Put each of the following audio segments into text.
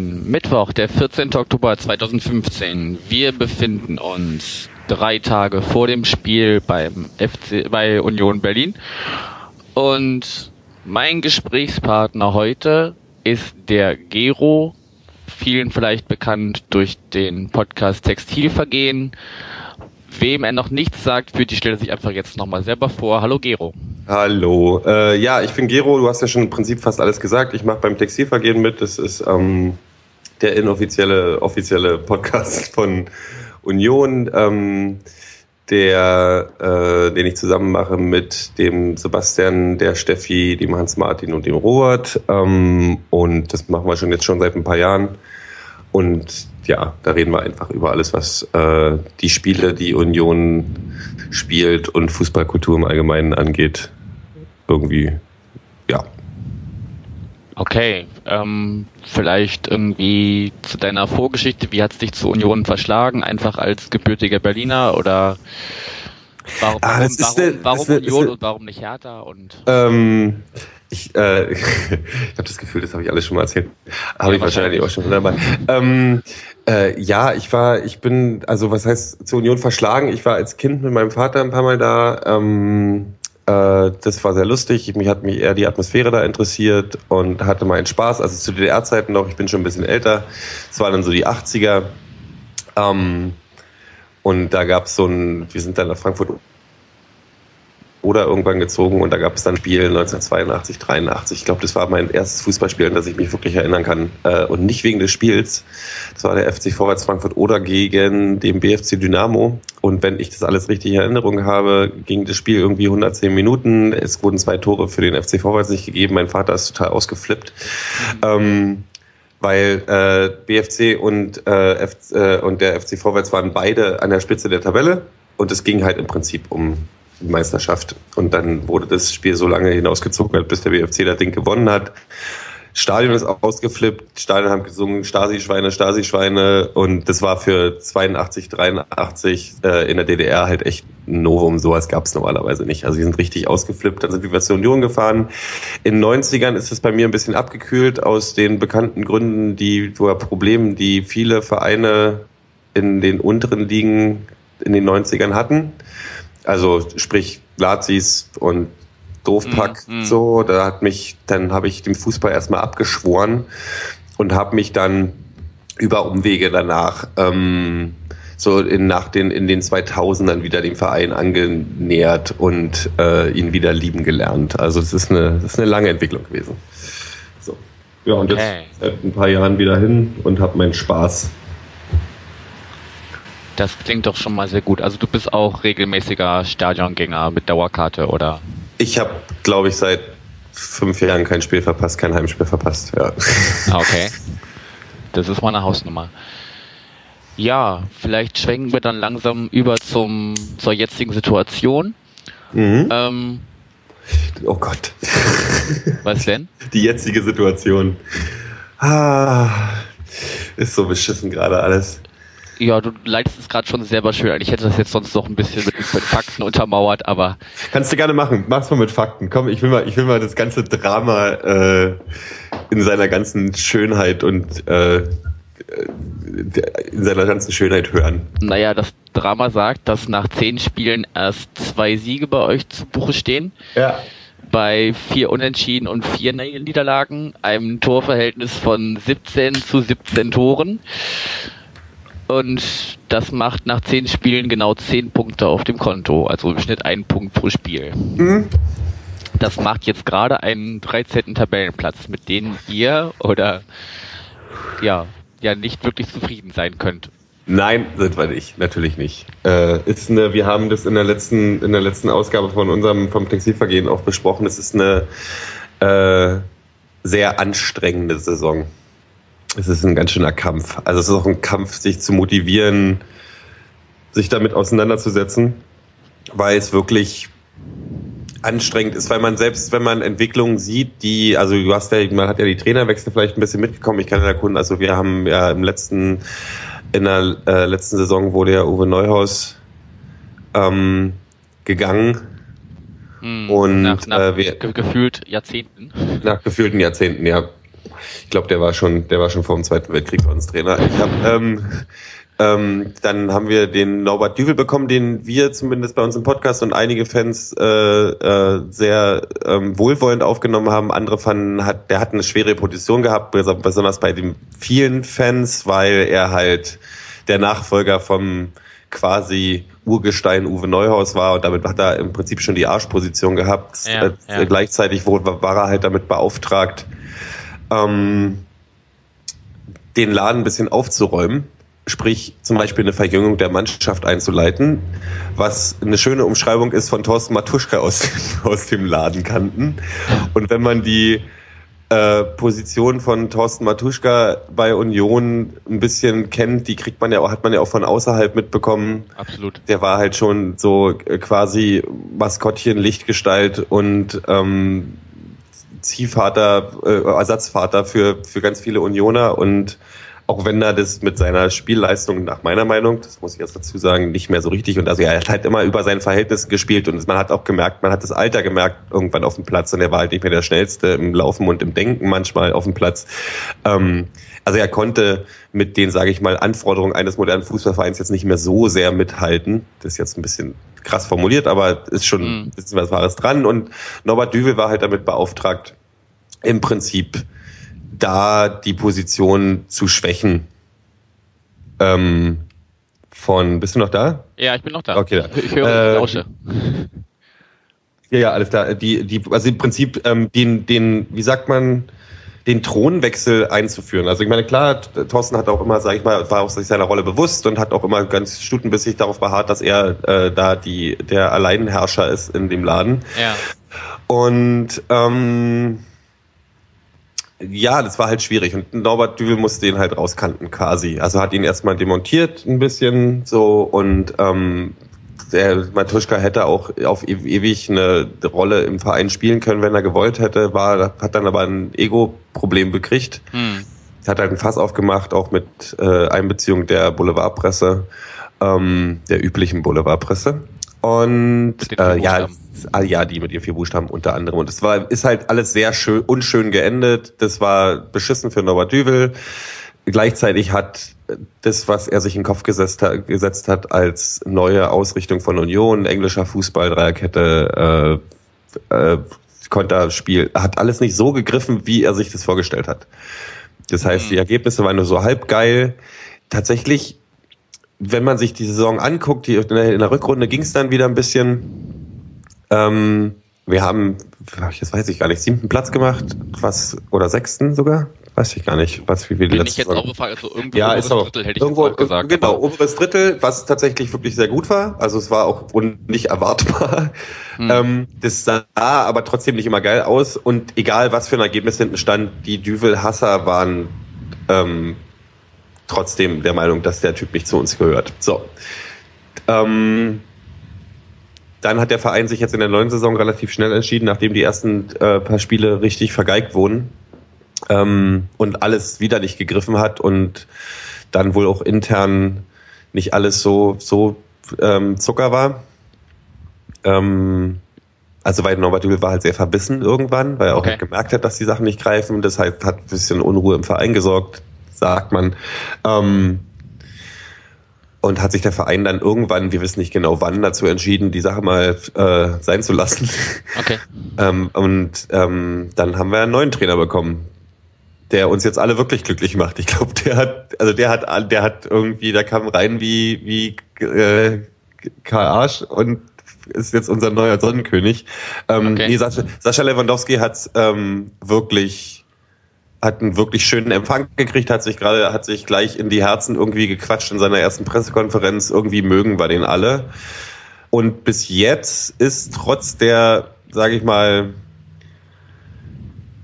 Moin, Mittwoch, der 14. Oktober 2015. Wir befinden uns drei Tage vor dem Spiel beim FC, bei Union Berlin. Und mein Gesprächspartner heute ist der Gero, vielen vielleicht bekannt durch den Podcast Textilvergehen. Wem er noch nichts sagt, führt die Stelle sich einfach jetzt nochmal selber vor. Hallo Gero. Hallo. Äh, ja, ich bin Gero. Du hast ja schon im Prinzip fast alles gesagt. Ich mache beim Textilvergehen mit. Das ist ähm, der inoffizielle offizielle Podcast von Union. Ähm, der, äh, den ich zusammen mache mit dem Sebastian, der Steffi, dem Hans-Martin und dem Robert. Ähm, und das machen wir schon jetzt schon seit ein paar Jahren. Und ja, da reden wir einfach über alles, was äh, die Spiele, die Union spielt und Fußballkultur im Allgemeinen angeht. Irgendwie, ja, Okay, ähm, vielleicht irgendwie zu deiner Vorgeschichte. Wie hat es dich zur Union verschlagen? Einfach als gebürtiger Berliner oder warum, ah, warum, warum, warum eine, Union eine, und warum nicht Hertha? Und ähm, ich, äh, ich habe das Gefühl, das habe ich alles schon mal erzählt. Habe ja, ich wahrscheinlich auch schon dabei. Ähm, äh, ja, ich war, ich bin, also was heißt zur Union verschlagen? Ich war als Kind mit meinem Vater ein paar Mal da. Ähm, äh, das war sehr lustig. Mich hat mich eher die Atmosphäre da interessiert und hatte meinen Spaß. Also zu DDR-Zeiten noch, ich bin schon ein bisschen älter. Es waren dann so die 80er. Ähm, und da gab es so ein, wir sind dann nach Frankfurt oder irgendwann gezogen und da gab es dann Spiel 1982, 83. Ich glaube, das war mein erstes Fußballspiel, an das ich mich wirklich erinnern kann. Äh, und nicht wegen des Spiels. Das war der FC Vorwärts Frankfurt oder gegen den BFC Dynamo. Und wenn ich das alles richtig in Erinnerung habe, ging das Spiel irgendwie 110 Minuten. Es wurden zwei Tore für den FC Vorwärts nicht gegeben. Mein Vater ist total ausgeflippt. Mhm. Ähm, weil äh, BFC und, äh, F äh, und der FC Vorwärts waren beide an der Spitze der Tabelle und es ging halt im Prinzip um Meisterschaft. Und dann wurde das Spiel so lange hinausgezogen, bis der BFC das Ding gewonnen hat. Stadion ist ausgeflippt, Stadion haben gesungen Stasi-Schweine, Stasi-Schweine und das war für 82, 83 äh, in der DDR halt echt ein Novum, sowas gab es normalerweise nicht. Also die sind richtig ausgeflippt, dann sind wir zur Union gefahren. In den 90ern ist es bei mir ein bisschen abgekühlt aus den bekannten Gründen, die oder Problemen, die viele Vereine in den unteren Ligen in den 90ern hatten. Also sprich Lazis und Doofpack mm, mm. so. Da hat mich, dann habe ich dem Fußball erstmal abgeschworen und habe mich dann über Umwege danach ähm, so in, nach den, in den 2000ern wieder dem Verein angenähert und äh, ihn wieder lieben gelernt. Also es ist eine, das ist eine lange Entwicklung gewesen. So. Ja, und okay. jetzt seit ein paar Jahren wieder hin und habe meinen Spaß das klingt doch schon mal sehr gut. Also du bist auch regelmäßiger Stadiongänger mit Dauerkarte, oder? Ich habe, glaube ich, seit fünf Jahren kein Spiel verpasst, kein Heimspiel verpasst. Ja. Ah, okay. Das ist mal eine Hausnummer. Ja, vielleicht schwenken wir dann langsam über zum, zur jetzigen Situation. Mhm. Ähm, oh Gott. Was denn? Die jetzige Situation. Ah, ist so beschissen gerade alles. Ja, du leitest es gerade schon selber schön ein. Ich hätte das jetzt sonst noch ein bisschen mit, mit Fakten untermauert, aber. Kannst du gerne machen. Mach's mal mit Fakten. Komm, ich will mal, ich will mal das ganze Drama äh, in seiner ganzen Schönheit und äh, in seiner ganzen Schönheit hören. Naja, das Drama sagt, dass nach zehn Spielen erst zwei Siege bei euch zu Buche stehen. Ja. Bei vier Unentschieden und vier Niederlagen, einem Torverhältnis von 17 zu 17 Toren. Und das macht nach zehn Spielen genau zehn Punkte auf dem Konto. Also im Schnitt einen Punkt pro Spiel. Mhm. Das macht jetzt gerade einen 13. Tabellenplatz, mit dem ihr oder ja, ja nicht wirklich zufrieden sein könnt. Nein, sind wir nicht, natürlich nicht. Äh, ist eine, wir haben das in der letzten, in der letzten Ausgabe von unserem vom Textilvergehen auch besprochen. Es ist eine äh, sehr anstrengende Saison es ist ein ganz schöner Kampf. Also es ist auch ein Kampf, sich zu motivieren, sich damit auseinanderzusetzen, weil es wirklich anstrengend ist, weil man selbst, wenn man Entwicklungen sieht, die, also du hast ja, man hat ja die Trainerwechsel vielleicht ein bisschen mitgekommen. Ich kann ja Kunden, also wir haben ja im letzten, in der äh, letzten Saison wurde ja Uwe Neuhaus ähm, gegangen. Hm, Und, nach, nach äh, wir- ge gefühlt Jahrzehnten. Nach gefühlten Jahrzehnten, ja. Ich glaube, der war schon, der war schon vor dem Zweiten Weltkrieg bei uns Trainer. Ich hab, ähm, ähm, dann haben wir den Norbert Düvel bekommen, den wir zumindest bei uns im Podcast und einige Fans äh, äh, sehr ähm, wohlwollend aufgenommen haben. Andere fanden, hat, der hat eine schwere Position gehabt, bes- besonders bei den vielen Fans, weil er halt der Nachfolger vom quasi Urgestein Uwe Neuhaus war und damit hat er im Prinzip schon die Arschposition gehabt. Ja, äh, ja. Gleichzeitig wurde, war er halt damit beauftragt, ähm, den Laden ein bisschen aufzuräumen, sprich zum Beispiel eine Verjüngung der Mannschaft einzuleiten, was eine schöne Umschreibung ist von Thorsten Matuschka aus, aus dem Ladenkanten. Und wenn man die äh, Position von Thorsten Matuschka bei Union ein bisschen kennt, die kriegt man ja auch, hat man ja auch von außerhalb mitbekommen. Absolut. Der war halt schon so äh, quasi Maskottchen, Lichtgestalt und ähm, Ziehvater, äh, Ersatzvater für, für ganz viele Unioner und auch wenn er das mit seiner Spielleistung nach meiner Meinung, das muss ich jetzt dazu sagen, nicht mehr so richtig und also er hat halt immer über seinen Verhältnissen gespielt und man hat auch gemerkt, man hat das Alter gemerkt irgendwann auf dem Platz und er war halt nicht mehr der schnellste im Laufen und im Denken manchmal auf dem Platz. Ähm, also er konnte mit den, sage ich mal, Anforderungen eines modernen Fußballvereins jetzt nicht mehr so sehr mithalten. Das ist jetzt ein bisschen krass formuliert, aber ist schon Mhm. ein bisschen was Wahres dran. Und Norbert Düvel war halt damit beauftragt, im Prinzip da die Position zu schwächen. Ähm, von, bist du noch da? Ja, ich bin noch da. Okay. Ich, ich höre Äh, lausche. Ja, ja, alles klar. Die, die, also im Prinzip ähm, den, den, wie sagt man, den Thronwechsel einzuführen. Also ich meine, klar, Thorsten hat auch immer, sag ich mal, war auch sich seiner Rolle bewusst und hat auch immer ganz stutenbissig darauf beharrt, dass er äh, da die der Alleinherrscher ist in dem Laden. Ja. Und ähm, ja, das war halt schwierig. Und Norbert Düvel musste den halt rauskanten quasi. Also hat ihn erstmal demontiert ein bisschen so und ähm, der Matuschka hätte auch auf e- ewig eine Rolle im Verein spielen können, wenn er gewollt hätte, war, hat dann aber ein Ego-Problem bekriegt. Hm. Hat halt ein Fass aufgemacht, auch mit äh, Einbeziehung der Boulevardpresse, ähm, der üblichen Boulevardpresse. Und äh, ja, ah, ja, die mit ihren vier Buchstaben unter anderem. Und es war, ist halt alles sehr schön, unschön geendet. Das war beschissen für Norbert Düvel. Gleichzeitig hat das, was er sich in den Kopf gesetzt hat, gesetzt hat als neue Ausrichtung von Union, englischer Fußball, Dreierkette, äh, äh, Konterspiel, hat alles nicht so gegriffen, wie er sich das vorgestellt hat. Das heißt, Mhm. die Ergebnisse waren nur so halb geil. Tatsächlich, wenn man sich die Saison anguckt, die, in der, in der Rückrunde ging es dann wieder ein bisschen. Ähm, wir haben, das weiß ich gar nicht, siebten Platz gemacht, was, oder sechsten sogar? Weiß ich gar nicht, was, wie wir die letzte ich jetzt Saison- auch gefragt, also ja, oberes ist auch Drittel hätte ich irgendwo, jetzt gesagt. Genau, oberes Drittel, was tatsächlich wirklich sehr gut war. Also es war auch nicht erwartbar. Hm. Ähm, das sah aber trotzdem nicht immer geil aus. Und egal, was für ein Ergebnis hinten stand, die Düvel-Hasser waren ähm, trotzdem der Meinung, dass der Typ nicht zu uns gehört. So. Ähm, dann hat der Verein sich jetzt in der neuen Saison relativ schnell entschieden, nachdem die ersten äh, paar Spiele richtig vergeigt wurden ähm, und alles wieder nicht gegriffen hat und dann wohl auch intern nicht alles so so ähm, Zucker war. Ähm, also weil Norbert Dübel war halt sehr verbissen irgendwann, weil er auch Okay. halt gemerkt hat, dass die Sachen nicht greifen. Das hat ein bisschen Unruhe im Verein gesorgt, sagt man. Ähm, und hat sich der Verein dann irgendwann, wir wissen nicht genau wann, dazu entschieden, die Sache mal äh, sein zu lassen. Okay. Ähm, und ähm, dann haben wir einen neuen Trainer bekommen, der uns jetzt alle wirklich glücklich macht. Ich glaube, der hat, also der hat, der hat irgendwie, der kam rein wie wie äh, Karl Arsch und ist jetzt unser neuer Sonnenkönig. Ähm, Okay. nee, Sascha, Sascha Lewandowski hat ähm, wirklich hat einen wirklich schönen Empfang gekriegt, hat sich gerade, hat sich gleich in die Herzen irgendwie gequatscht in seiner ersten Pressekonferenz. Irgendwie mögen wir den alle. Und bis jetzt ist trotz der, sage ich mal,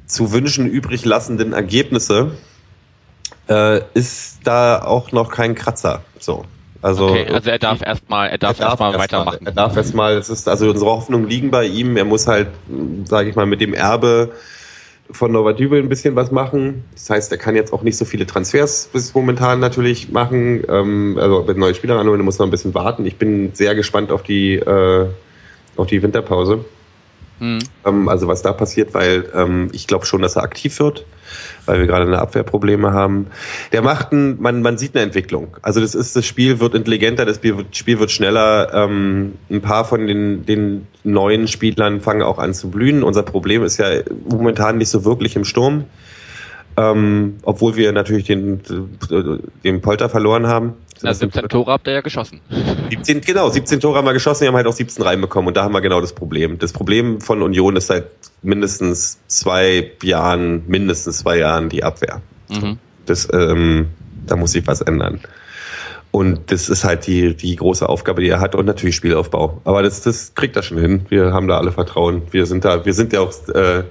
zu wünschen übrig lassenden Ergebnisse, äh, ist da auch noch kein Kratzer. So. Also, okay, also er darf erstmal, er darf, erstmal erst weitermachen. Mal, er darf erstmal, es ist, also unsere Hoffnungen liegen bei ihm. Er muss halt, sage ich mal, mit dem Erbe von Novatübel ein bisschen was machen. Das heißt, er kann jetzt auch nicht so viele Transfers bis momentan natürlich machen. Ähm, also mit neuen Spielern anholen, muss noch ein bisschen warten. Ich bin sehr gespannt auf die, äh, auf die Winterpause. Mhm. Ähm, also was da passiert, weil ähm, ich glaube schon, dass er aktiv wird, weil wir gerade eine Abwehrprobleme haben. Der macht ein, man, man sieht eine Entwicklung. Also das ist, das Spiel wird intelligenter, das Spiel wird, Spiel wird schneller. Ähm, ein paar von den, den neuen Spielern fangen auch an zu blühen. Unser Problem ist ja momentan nicht so wirklich im Sturm. Ähm, obwohl wir natürlich den, den Polter verloren haben. Na, 17 Tore habt ihr ja geschossen. 17, genau, 17 Tore haben wir geschossen, wir haben halt auch 17 reinbekommen und da haben wir genau das Problem. Das Problem von Union ist seit mindestens zwei Jahren, mindestens zwei Jahren die Abwehr. Mhm. Das, ähm, da muss sich was ändern. Und das ist halt die, die große Aufgabe, die er hat und natürlich Spielaufbau. Aber das, das kriegt er schon hin. Wir haben da alle Vertrauen. Wir sind da, wir sind ja auch äh,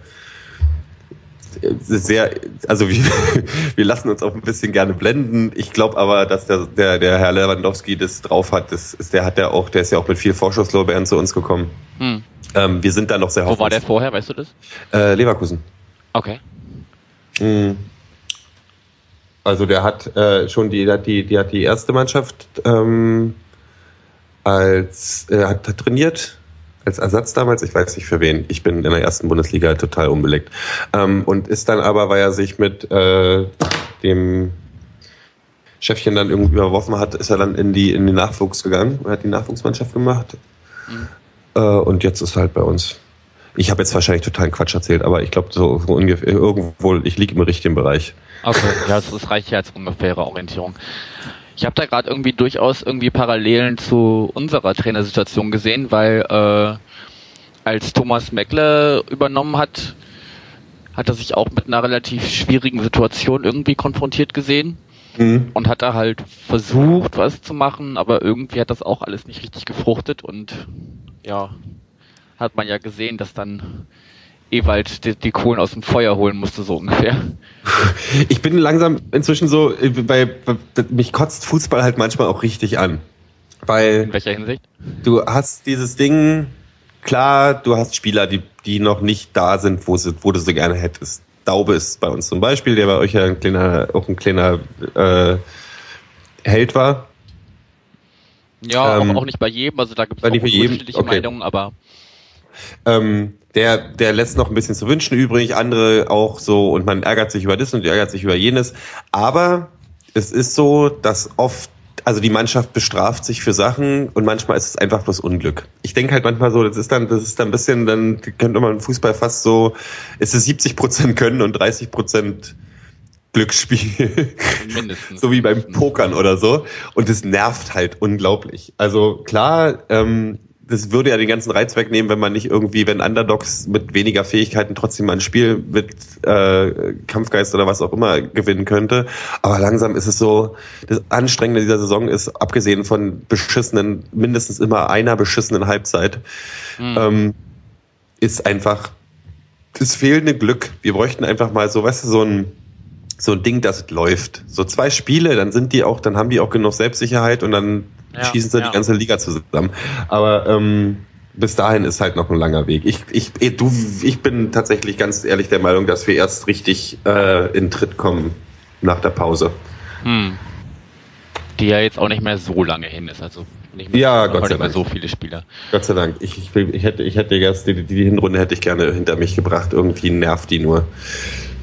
sehr, also wir, wir lassen uns auch ein bisschen gerne blenden. Ich glaube aber, dass der, der, der Herr Lewandowski das drauf hat. Das ist, der hat ja auch, der ist ja auch mit viel Vorschusslorbeeren zu uns gekommen. Hm. Ähm, wir sind da noch sehr Wo war der vorher, weißt du das? Äh, Leverkusen. Okay. Hm. Also der hat äh, schon die, hat die, die hat die erste Mannschaft ähm, als äh, hat, hat trainiert als Ersatz damals, ich weiß nicht für wen. Ich bin in der ersten Bundesliga total unbelegt. Ähm, und ist dann aber, weil er sich mit äh, dem Chefchen dann irgendwie überworfen hat, ist er dann in die in den Nachwuchs gegangen und hat die Nachwuchsmannschaft gemacht. Mhm. Äh, und jetzt ist er halt bei uns. Ich habe jetzt wahrscheinlich totalen Quatsch erzählt, aber ich glaube so, so, ungefähr irgendwo, ich liege im richtigen Bereich. Okay, ja, das reicht ja als ungefähre Orientierung. Ich habe da gerade irgendwie durchaus irgendwie Parallelen zu unserer Trainersituation gesehen, weil äh, als Thomas Meckler übernommen hat, hat er sich auch mit einer relativ schwierigen Situation irgendwie konfrontiert gesehen mhm. und hat da halt versucht, was zu machen, aber irgendwie hat das auch alles nicht richtig gefruchtet und ja, hat man ja gesehen, dass dann Ewald die, die Kohlen aus dem Feuer holen musste, so ungefähr. Ich bin langsam inzwischen so, bei, äh, bei, mich kotzt Fußball halt manchmal auch richtig an. Weil In welcher Hinsicht? Du hast dieses Ding, klar, du hast Spieler, die, die noch nicht da sind, wo, sie, wo du sie gerne hättest. Daube ist bei uns zum Beispiel, der bei euch ja ein kleiner, auch ein kleiner äh, Held war. Ja, ähm, auch nicht bei jedem, also da gibt es unterschiedliche okay. Meinungen, aber ähm, der, der lässt noch ein bisschen zu wünschen übrig, andere auch so, und man ärgert sich über das und ärgert sich über jenes. Aber es ist so, dass oft, also die Mannschaft bestraft sich für Sachen und manchmal ist es einfach bloß Unglück. Ich denke halt manchmal so, das ist dann, das ist dann ein bisschen, dann könnte man im Fußball fast so, ist es 70 Prozent Können und 30 Prozent Glücksspiel. Mindestens. so wie beim Pokern oder so. Und es nervt halt unglaublich. Also klar, ähm, das würde ja den ganzen Reiz wegnehmen, wenn man nicht irgendwie, wenn Underdogs mit weniger Fähigkeiten trotzdem mal ein Spiel mit äh, Kampfgeist oder was auch immer gewinnen könnte. Aber langsam ist es so, das Anstrengende dieser Saison ist, abgesehen von beschissenen, mindestens immer einer beschissenen Halbzeit, mhm. ähm, ist einfach das fehlende Glück. Wir bräuchten einfach mal so, weißt du, so ein so ein Ding, das läuft. So zwei Spiele, dann sind die auch, dann haben die auch genug Selbstsicherheit und dann ja, schießen sie ja. die ganze Liga zusammen. Aber ähm, bis dahin ist halt noch ein langer Weg. Ich, ich, eh, du, ich bin tatsächlich ganz ehrlich der Meinung, dass wir erst richtig äh, in Tritt kommen nach der Pause. Hm. Die ja jetzt auch nicht mehr so lange hin ist. Also nicht mehr, ja, Gott sei Dank. so viele Spieler. Gott sei Dank. Ich, ich, ich hätte, ich hätte jetzt die, die Hinrunde hätte ich gerne hinter mich gebracht. Irgendwie nervt die nur.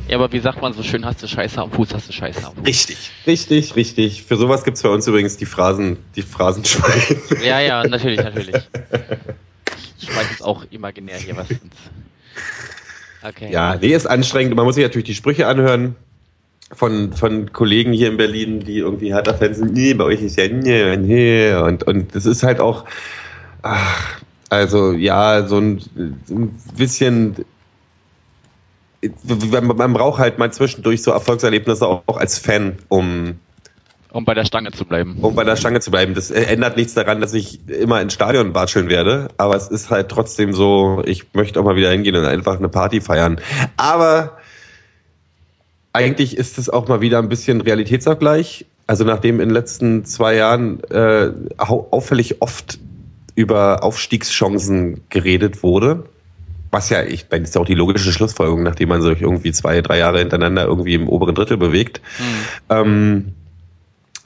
Ja, aber wie sagt man so schön, hast du Scheiße am Fuß, hast du Scheiße am Fuß. Richtig, richtig, richtig. Für sowas gibt es bei uns übrigens die Phrasen, die Phrasenschweine. Ja, ja, natürlich, natürlich. Ich schmeiß jetzt auch imaginär hier was ins. Okay. Ja, nee, ist anstrengend. Man muss sich natürlich die Sprüche anhören von, von Kollegen hier in Berlin, die irgendwie Hertha-Fans sind, nee, bei euch ist ja nee, nee. Und, und das ist halt auch, ach, also ja, so ein, so ein bisschen man braucht halt mal zwischendurch so Erfolgserlebnisse auch als Fan, um um bei der Stange zu bleiben. Um bei der Stange zu bleiben. Das ändert nichts daran, dass ich immer ins Stadion watscheln werde. Aber es ist halt trotzdem so, ich möchte auch mal wieder hingehen und einfach eine Party feiern. Aber eigentlich ist es auch mal wieder ein bisschen Realitätsabgleich. Also nachdem in den letzten zwei Jahren äh, auffällig oft über Aufstiegschancen geredet wurde, was ja, ich meine, ist ja auch die logische Schlussfolgerung, nachdem man sich irgendwie zwei, drei Jahre hintereinander irgendwie im oberen Drittel bewegt. Mhm. Ähm,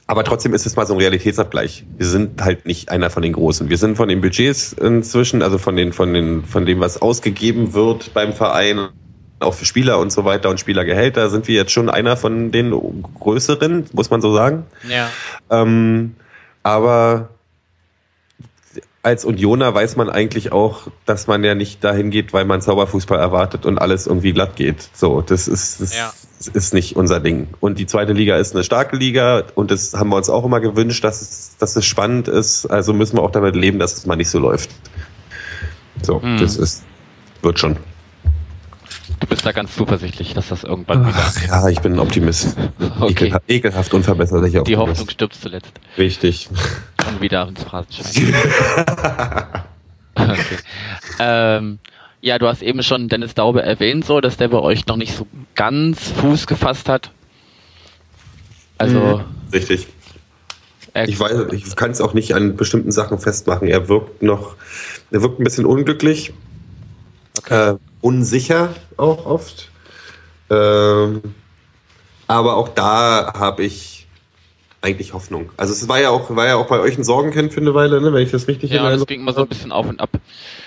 aber trotzdem ist es mal so ein Realitätsabgleich. Wir sind halt nicht einer von den Großen. Wir sind von den Budgets inzwischen, also von den, von den, von dem, was ausgegeben wird beim Verein, auch für Spieler und so weiter und Spielergehälter, sind wir jetzt schon einer von den größeren, muss man so sagen. Ja. Ähm, aber als Unioner weiß man eigentlich auch, dass man ja nicht dahin geht, weil man Zauberfußball erwartet und alles irgendwie glatt geht. So, das ist, das ja. ist nicht unser Ding. Und die zweite Liga ist eine starke Liga und das haben wir uns auch immer gewünscht, dass es, dass es spannend ist. Also müssen wir auch damit leben, dass es mal nicht so läuft. So, hm. das ist, wird schon. Du bist da ganz zuversichtlich, dass das irgendwann wieder. Ach, ja, ich bin ein Optimist. Okay. Ekelhaft, ekelhaft unverbesserlicher Die Hoffnung stirbt zuletzt. Richtig. Und wieder ins Phrasenschwein. okay. Ähm, ja, du hast eben schon Dennis Daube erwähnt, so, dass der bei euch noch nicht so ganz Fuß gefasst hat. Also. Mhm. Richtig. Ich weiß, ich kann es auch nicht an bestimmten Sachen festmachen. Er wirkt noch, er wirkt ein bisschen unglücklich. Okay. Äh, unsicher auch oft. Ähm, aber auch da habe ich eigentlich Hoffnung. Also es war ja auch, war ja auch bei euch ein Sorgenkind für eine Weile, ne, wenn ich das richtig Ja, das ging immer so ein bisschen auf und ab.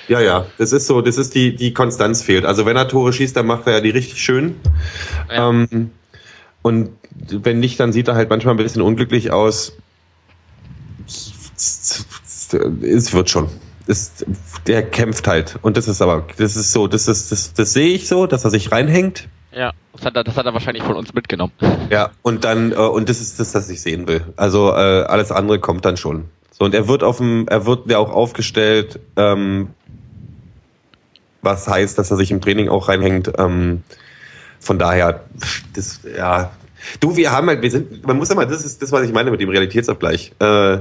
Ja, ja, das ist so, das ist die, die Konstanz fehlt. Also wenn er Tore schießt, dann macht er ja die richtig schön. Ja. Ähm, und wenn nicht, dann sieht er halt manchmal ein bisschen unglücklich aus. Es wird schon ist, der kämpft halt. Und das ist aber, das ist so, das ist, das, das sehe ich so, dass er sich reinhängt. Ja, das hat, er, das hat er wahrscheinlich von uns mitgenommen. Ja, und dann, äh, und das ist das, was ich sehen will. Also äh, alles andere kommt dann schon. So, und er wird auf dem, er wird ja auch aufgestellt, ähm, was heißt, dass er sich im Training auch reinhängt. Ähm, von daher, das, ja. Du, wir haben halt, wir sind, man muss ja mal, das ist das, was ich meine mit dem Realitätsabgleich. Äh,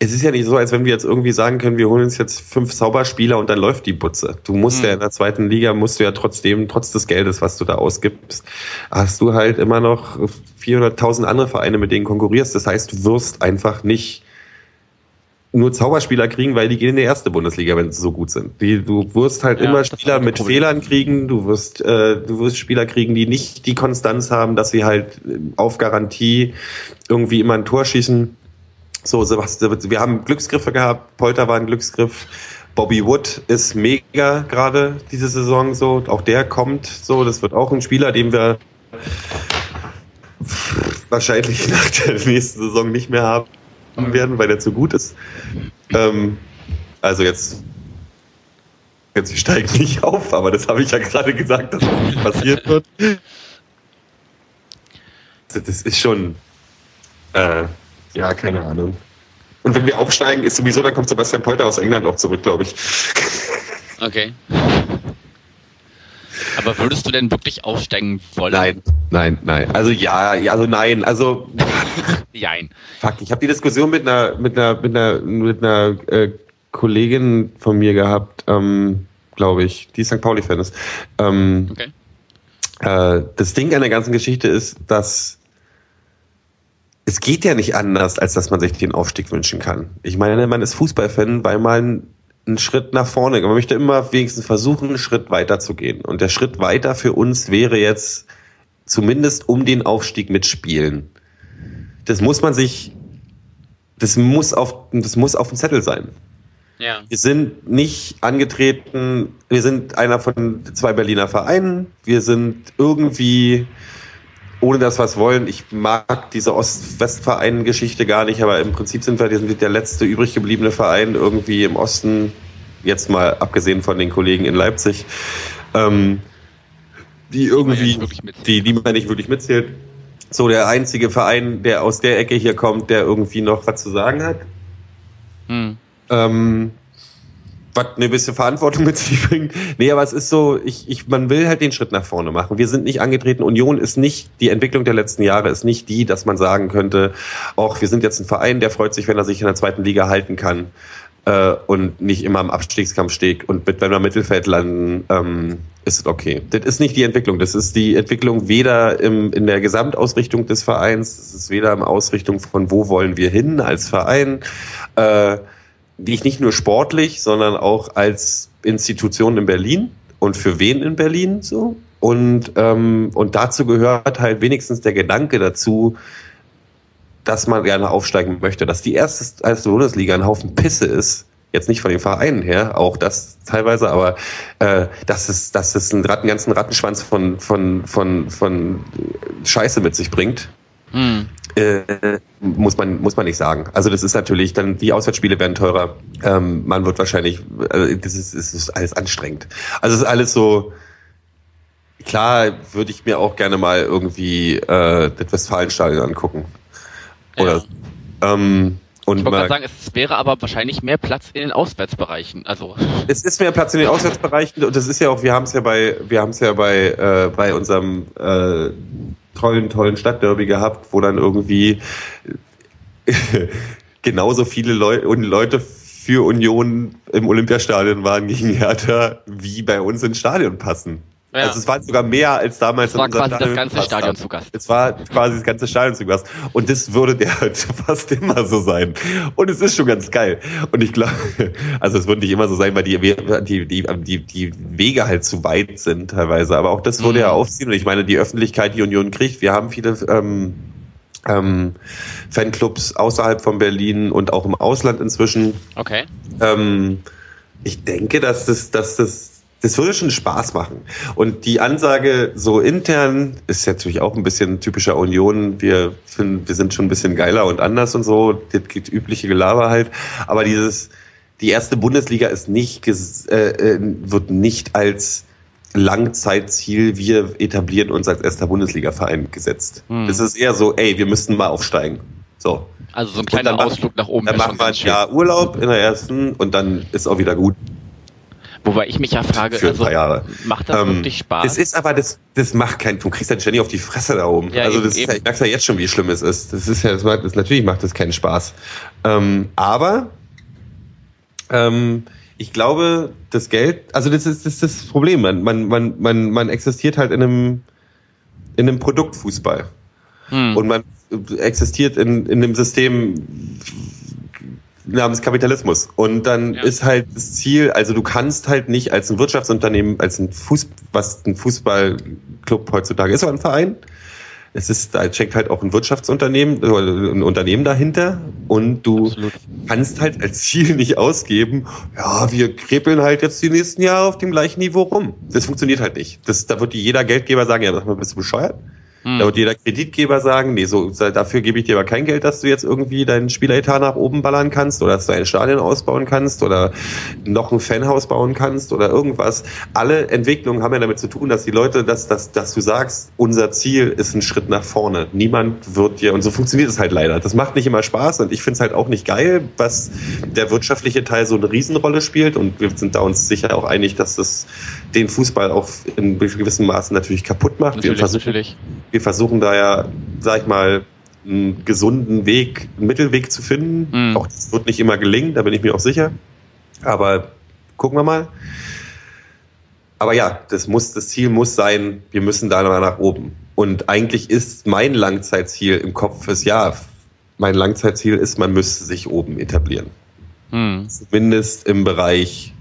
es ist ja nicht so, als wenn wir jetzt irgendwie sagen können, wir holen uns jetzt fünf Zauberspieler und dann läuft die Butze. Du musst mhm. ja in der zweiten Liga, musst du ja trotzdem, trotz des Geldes, was du da ausgibst, hast du halt immer noch 400.000 andere Vereine, mit denen konkurrierst. Das heißt, du wirst einfach nicht nur Zauberspieler kriegen, weil die gehen in die erste Bundesliga, wenn sie so gut sind. Die, du wirst halt ja, immer Spieler mit Problem. Fehlern kriegen, du wirst, äh, du wirst Spieler kriegen, die nicht die Konstanz haben, dass sie halt auf Garantie irgendwie immer ein Tor schießen so, Sebastian, wir haben Glücksgriffe gehabt. Polter war ein Glücksgriff. Bobby Wood ist mega gerade diese Saison so. Auch der kommt so. Das wird auch ein Spieler, den wir wahrscheinlich nach der nächsten Saison nicht mehr haben werden, weil der zu gut ist. Ähm, also jetzt, jetzt steigen nicht auf, aber das habe ich ja gerade gesagt, dass das nicht passiert wird. Das ist schon, äh, ja, keine Ahnung. Und wenn wir aufsteigen, ist sowieso, dann kommt Sebastian Polter aus England auch zurück, glaube ich. Okay. Aber würdest du denn wirklich aufsteigen wollen? Nein, nein, nein. Also ja, also nein. Also nein. Fuck, ich habe die Diskussion mit einer mit einer mit einer mit einer äh, Kollegin von mir gehabt, ähm, glaube ich, die St. Pauli-Fan ist. Ähm, okay. Äh, das Ding an der ganzen Geschichte ist, dass es geht ja nicht anders, als dass man sich den Aufstieg wünschen kann. Ich meine, man ist Fußballfan, weil man einen Schritt nach vorne, man möchte immer wenigstens versuchen, einen Schritt weiter zu gehen. Und der Schritt weiter für uns wäre jetzt zumindest um den Aufstieg mitspielen. Das muss man sich, das muss auf, das muss auf dem Zettel sein. Ja. Wir sind nicht angetreten, wir sind einer von zwei Berliner Vereinen, wir sind irgendwie ohne dass wir es wollen, ich mag diese Ost-West-Verein-Geschichte gar nicht, aber im Prinzip sind wir der letzte übrig gebliebene Verein irgendwie im Osten, jetzt mal abgesehen von den Kollegen in Leipzig, ähm, die irgendwie, die, die man nicht wirklich mitzählt. So der einzige Verein, der aus der Ecke hier kommt, der irgendwie noch was zu sagen hat. Hm. Ähm, was eine bisschen Verantwortung mit sich bringt. Nee, aber es ist so, ich, ich, man will halt den Schritt nach vorne machen. Wir sind nicht angetreten. Union ist nicht, die Entwicklung der letzten Jahre ist nicht die, dass man sagen könnte, auch wir sind jetzt ein Verein, der freut sich, wenn er sich in der zweiten Liga halten kann. äh, und nicht immer im Abstiegskampf steht und mit, wenn wir Mittelfeld landen, ähm, ist es okay. Das ist nicht die Entwicklung. Das ist die Entwicklung weder im, in der Gesamtausrichtung des Vereins, das ist weder im Ausrichtung von wo wollen wir hin als Verein, äh, nicht, nicht nur sportlich, sondern auch als Institution in Berlin und für wen in Berlin so. Und, ähm, und dazu gehört halt wenigstens der Gedanke dazu, dass man gerne aufsteigen möchte, dass die erste, erste Bundesliga ein Haufen Pisse ist, jetzt nicht von den Vereinen her, auch das teilweise, aber äh, dass es, dass es einen, Ratten, ganzen Rattenschwanz von, von, von, von Scheiße mit sich bringt. Hm. Äh, muss man muss man nicht sagen. Also das ist natürlich dann die Auswärtsspiele werden teurer. Ähm, man wird wahrscheinlich also das ist, das ist alles anstrengend. Also es ist alles so klar würde ich mir auch gerne mal irgendwie äh, das Westfalenstadion angucken. Oder ja. ähm, und ich wollte mal sagen, es wäre aber wahrscheinlich mehr Platz in den Auswärtsbereichen. Also es ist mehr Platz in den Auswärtsbereichen und das ist ja auch, wir haben es ja bei, wir haben es ja bei äh, bei unserem äh, tollen tollen Stadtderby gehabt, wo dann irgendwie genauso viele Leu Leute für Union im Olympiastadion waren gegen Hertha, wie bei uns ins Stadion passen. Ja. Also es war sogar mehr als damals. Es war quasi Stadion das ganze Stadion zu Gast. Es war quasi das ganze Stadion zu Gast. Und das würde der halt fast immer so sein. Und es ist schon ganz geil. Und ich glaube, also es würde nicht immer so sein, weil die, die, die, die, die Wege halt zu weit sind teilweise. Aber auch das würde mhm. ja aufziehen. Und ich meine, die Öffentlichkeit, die Union kriegt, wir haben viele ähm, ähm, Fanclubs außerhalb von Berlin und auch im Ausland inzwischen. Okay. Ähm, ich denke, dass das, dass das das würde schon Spaß machen. Und die Ansage so intern ist natürlich auch ein bisschen typischer Union. Wir finden, wir sind schon ein bisschen geiler und anders und so. Das geht übliche Gelaber halt. Aber dieses, die erste Bundesliga ist nicht, äh, äh, wird nicht als Langzeitziel, wir etablieren uns als erster Bundesliga-Verein gesetzt. Hm. Es ist eher so, ey, wir müssten mal aufsteigen. So. Also so ein kleiner Ausflug nach oben. Dann machen wir ein Jahr Urlaub in der ersten und dann ist auch wieder gut. Wobei ich mich ja frage, für also, Jahre. macht das ähm, wirklich Spaß? Es ist aber, das, das macht kein, du kriegst dann ständig auf die Fresse da oben. Ja, also das eben, ist, ich merke ja jetzt schon, wie schlimm es ist. Das ist ja, das macht, das, natürlich macht das keinen Spaß. Ähm, aber ähm, ich glaube, das Geld, also das ist, das ist das Problem. Man, man, man, man, man existiert halt in einem, in einem Produktfußball. Hm. Und man existiert in, in einem System, namens Kapitalismus. Und dann ja. ist halt das Ziel, also du kannst halt nicht als ein Wirtschaftsunternehmen, als ein Fuß, was ein Fußballclub heutzutage ist, oder ein Verein. Es ist, da steckt halt auch ein Wirtschaftsunternehmen, ein Unternehmen dahinter und du Absolut. kannst halt als Ziel nicht ausgeben, ja, wir krepeln halt jetzt die nächsten Jahre auf dem gleichen Niveau rum. Das funktioniert halt nicht. Das, da wird jeder Geldgeber sagen, ja, sag mal, bist du bescheuert? Da wird jeder Kreditgeber sagen, nee, so, dafür gebe ich dir aber kein Geld, dass du jetzt irgendwie deinen Spieleretat nach oben ballern kannst oder dass du ein Stadion ausbauen kannst oder noch ein Fanhaus bauen kannst oder irgendwas. Alle Entwicklungen haben ja damit zu tun, dass die Leute, dass, dass, dass du sagst, unser Ziel ist ein Schritt nach vorne. Niemand wird dir, und so funktioniert es halt leider. Das macht nicht immer Spaß und ich finde es halt auch nicht geil, was der wirtschaftliche Teil so eine Riesenrolle spielt und wir sind da uns sicher auch einig, dass das den Fußball auch in gewissem Maße natürlich kaputt macht. Natürlich, wir natürlich wir versuchen da ja, sag ich mal, einen gesunden Weg, einen Mittelweg zu finden. Mhm. Auch das wird nicht immer gelingen, da bin ich mir auch sicher. Aber gucken wir mal. Aber ja, das muss, das Ziel muss sein, wir müssen da nach oben. Und eigentlich ist mein Langzeitziel im Kopf fürs Jahr, mein Langzeitziel ist, man müsste sich oben etablieren. Hm. Zumindest im Bereich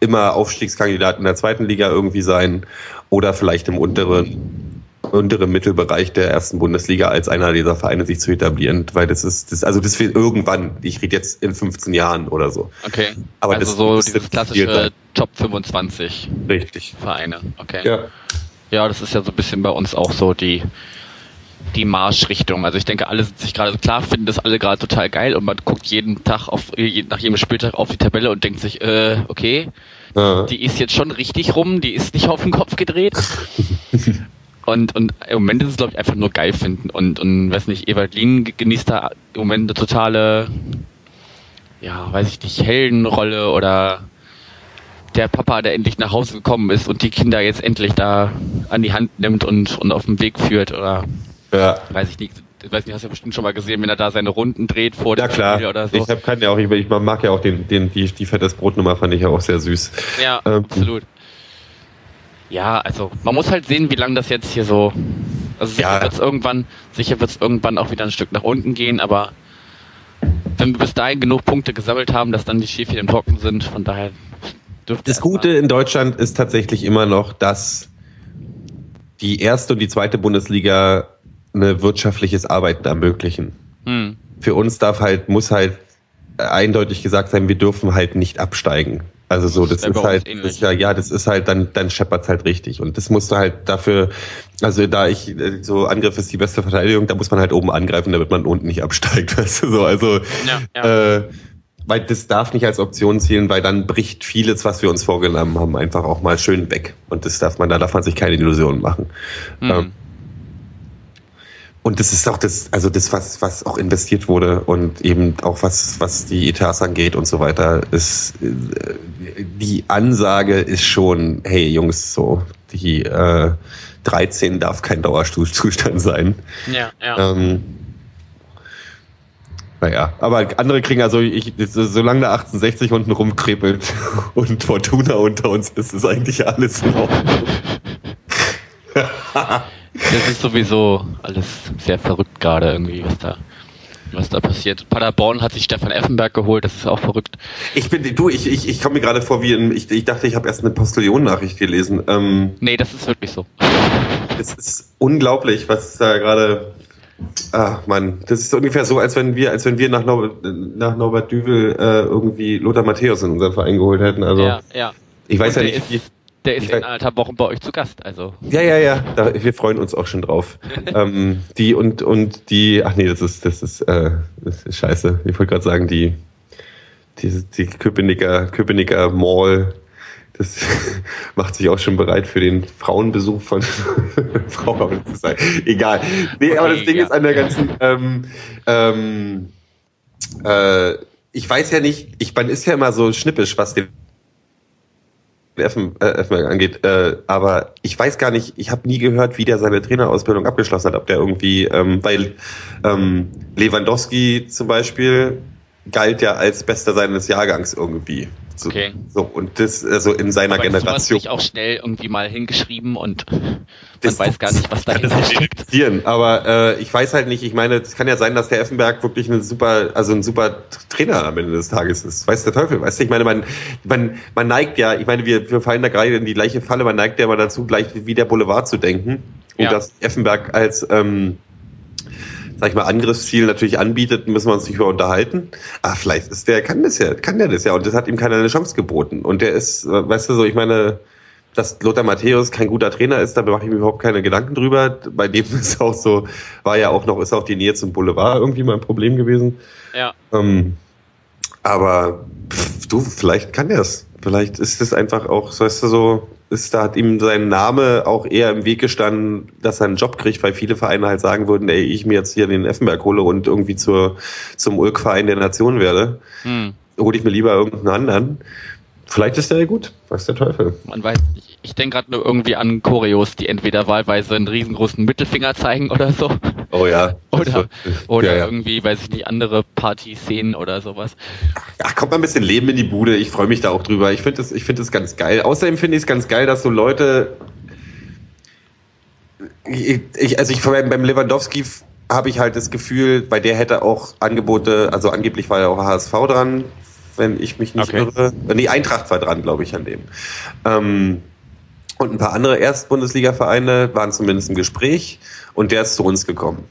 immer Aufstiegskandidat in der zweiten Liga irgendwie sein oder vielleicht im unteren unteren Mittelbereich der ersten Bundesliga als einer dieser Vereine sich zu etablieren, weil das ist, das, also das wird irgendwann, ich rede jetzt in 15 Jahren oder so. Okay. Aber also das, so dieses klassische Top 25 Richtig. Vereine. Okay. Ja. Ja, das ist ja so ein bisschen bei uns auch so die, die Marschrichtung. Also ich denke, alle sind sich gerade klar, finden das alle gerade total geil und man guckt jeden Tag auf, nach jedem Spieltag auf die Tabelle und denkt sich, äh, okay, ja. die ist jetzt schon richtig rum, die ist nicht auf den Kopf gedreht. Und, und im Moment ist es, glaube ich, einfach nur geil finden. Und, und weiß nicht, Evalin genießt da im Moment eine totale, ja, weiß ich nicht, Heldenrolle oder der Papa, der endlich nach Hause gekommen ist und die Kinder jetzt endlich da an die Hand nimmt und, und auf den Weg führt oder ja. weiß ich nicht. ich weiß nicht, hast du ja bestimmt schon mal gesehen, wenn er da seine Runden dreht vor ja, dem klar. Spiel oder so. Ich hab, kann ja auch, ich, ich mag ja auch den, den, die, die fettes Brotnummer fand ich ja auch sehr süß. Ja, ähm, absolut. Ja, also man muss halt sehen, wie lange das jetzt hier so. Also sicher Ja. wird's irgendwann, sicher wird's irgendwann auch wieder ein Stück nach unten gehen, aber wenn wir bis dahin genug Punkte gesammelt haben, dass dann die Schäfchen trocken sind, von daher dürfte Das Gute in Deutschland ist tatsächlich immer noch, dass die erste und die zweite Bundesliga eine wirtschaftliches Arbeiten ermöglichen. Hm. Für uns darf halt, muss halt eindeutig gesagt sein, wir dürfen halt nicht absteigen. Also so, das Das ist halt, das ist ja, ja, das ist halt, dann, dann scheppert's halt richtig. Und das musst du halt dafür, also da ich, äh, so Angriff ist die beste Verteidigung, da muss man halt oben angreifen, damit man unten nicht absteigt, weißt du, so, also, Ja, ja. äh, weil das darf nicht als Option zählen, weil dann bricht vieles, was wir uns vorgenommen haben, einfach auch mal schön weg. Und das darf man, da darf man sich keine Illusionen machen. Hm. ähm, Und das ist auch das, also das, was, was auch investiert wurde und eben auch was, was die Etats angeht und so weiter, ist, äh, die Ansage ist schon, hey Jungs, so, die äh, 13 darf kein Dauerzustand sein. ja, ja. Ähm, naja, aber andere kriegen also, ich, so- solange der 1860 unten rumkrepelt und Fortuna unter uns ist, ist eigentlich alles in Ordnung. Das ist sowieso alles sehr verrückt gerade irgendwie, was da, was da passiert. Paderborn hat sich Stefan Effenberg geholt, das ist auch verrückt. Ich bin, du, ich, ich, ich komme mir gerade vor wie in, ich, ich dachte, ich habe erst eine Postillon-Nachricht gelesen. Ähm, Nee, das ist wirklich so. es ist unglaublich, was da gerade. Ah, Mann, das ist ungefähr so, als wenn wir, als wenn wir nach, Norbert, nach Norbert Düvel äh, irgendwie Lothar Matthäus in unseren Verein geholt hätten. Also ja, ja. ich weiß Und ja nicht. wie- ist, der ist in anderthalb Wochen bei euch zu Gast, also. Ja, ja, ja. Da, wir freuen uns auch schon drauf. ähm, die und und die. Ach nee, das ist das ist äh, das ist scheiße. Ich wollte gerade sagen die die die Köpenicker Köpenicker Mall. Das macht sich auch schon bereit für den Frauenbesuch von Frau. aber das ist halt- Egal. Nee, aber Okay, das Ding ja. ist an der ganzen. Ähm, ähm, äh, ich weiß ja nicht. Ich man ist ja immer so schnippisch, was den Effen, äh, Effenberg angeht, äh, aber ich weiß gar nicht, ich habe nie gehört, wie der seine Trainerausbildung abgeschlossen hat, ob der irgendwie, ähm, weil ähm, Lewandowski zum Beispiel galt ja als Bester seines Jahrgangs irgendwie. So, Okay. so und das also in seiner Aber Generation. sich auch schnell irgendwie mal hingeschrieben und man Das- weiß gar nicht, was das nicht steckt. aber äh, ich weiß halt nicht, ich meine, es kann ja sein, dass der Effenberg wirklich ein super, also ein super Trainer am Ende des Tages ist. Weiß der Teufel, weißt du? Ich meine, man, man, man neigt ja, ich meine, wir, wir fallen da gerade in die gleiche Falle, man neigt ja mal dazu, gleich wie der Boulevard zu denken. Und Ja. dass Effenberg als ähm, sag ich mal, Angriffsziel natürlich anbietet, müssen wir uns nicht über unterhalten. Ah, vielleicht ist der, kann das ja, kann der das ja. Und das hat ihm keiner eine Chance geboten. Und der ist, äh, weißt du, so, ich meine, dass Lothar Matthäus kein guter Trainer ist, da mache ich mir überhaupt keine Gedanken drüber. Bei dem ist auch so, war ja auch noch, ist auch die Nähe zum Boulevard irgendwie mal ein Problem gewesen. Ja. Ähm, aber pff, du, vielleicht kann er es. Vielleicht ist es einfach auch, so weißt du, so, ist, da hat ihm sein Name auch eher im Weg gestanden, dass er einen Job kriegt, weil viele Vereine halt sagen würden, ey, ich mir jetzt hier den Effenberg hole und irgendwie zur, zum Ulk-Verein der Nation werde, Hm. hole ich mir lieber irgendeinen anderen. Vielleicht ist der ja gut, weiß der Teufel. Man weiß nicht. Ich denke gerade nur irgendwie an Choreos, die entweder wahlweise einen riesengroßen Mittelfinger zeigen oder so. Oh ja. Oder, oder ja, ja. irgendwie, weiß ich nicht, andere Partyszenen oder sowas. Ach, kommt mal ein bisschen Leben in die Bude. Ich freue mich da auch drüber. Ich finde das, ich das ganz geil. Außerdem finde ich es ganz geil, dass so Leute. Ich, ich, also ich beim Lewandowski habe ich halt das Gefühl, bei der hätte auch Angebote, also angeblich war ja auch HSV dran, wenn ich mich nicht Okay. irre. Nee, Eintracht war dran, glaube ich, an dem. Ähm, und ein paar andere Erst-Bundesliga-Vereine waren zumindest im Gespräch und der ist zu uns gekommen.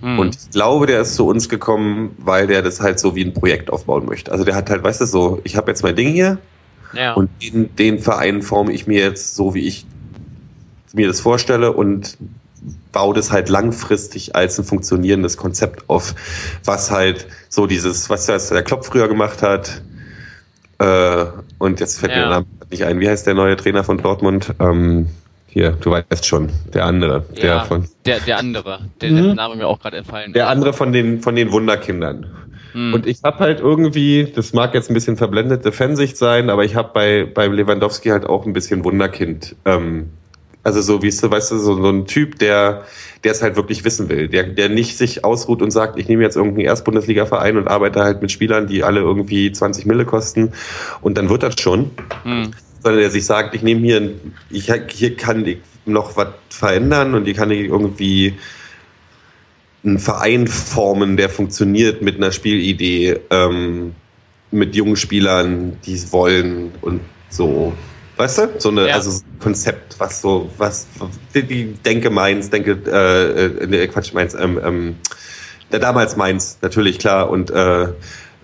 Hm. Und ich glaube, der ist zu uns gekommen, weil der das halt so wie ein Projekt aufbauen möchte. Also der hat halt, weißt du, so, ich habe jetzt mein Ding hier ja. und den, den Verein forme ich mir jetzt so, wie ich mir das vorstelle und baue das halt langfristig als ein funktionierendes Konzept auf, was halt so dieses, was das der Klopp früher gemacht hat, äh, und jetzt fällt mir Ja. der Name nicht ein, wie heißt der neue Trainer von Dortmund? Ähm, hier, du weißt schon, der andere, der ja, von der, der andere, der, Mhm. dessen Name mir auch gerade entfallen der andere von den von den Wunderkindern. Hm. Und ich habe halt irgendwie, das mag jetzt ein bisschen verblendete Fansicht sein, aber ich habe bei beim Lewandowski halt auch ein bisschen Wunderkind ähm, Also so, wie du, weißt du, so, so ein Typ, der, der es halt wirklich wissen will, der, der nicht sich ausruht und sagt, ich nehme jetzt irgendeinen Erstbundesliga-Verein und arbeite halt mit Spielern, die alle irgendwie 20 Mille kosten und dann wird das schon. Hm. Sondern der sich sagt, ich nehme hier, ich, hier kann ich noch was verändern und hier kann ich irgendwie einen Verein formen, der funktioniert mit einer Spielidee, ähm, mit jungen Spielern, die es wollen und so. Weißt du? So eine, ja. also Konzept, was so, was, die Denke Mainz, denke, äh, äh, Quatsch, Mainz, ähm, ähm, der damals Mainz, natürlich, klar, und äh,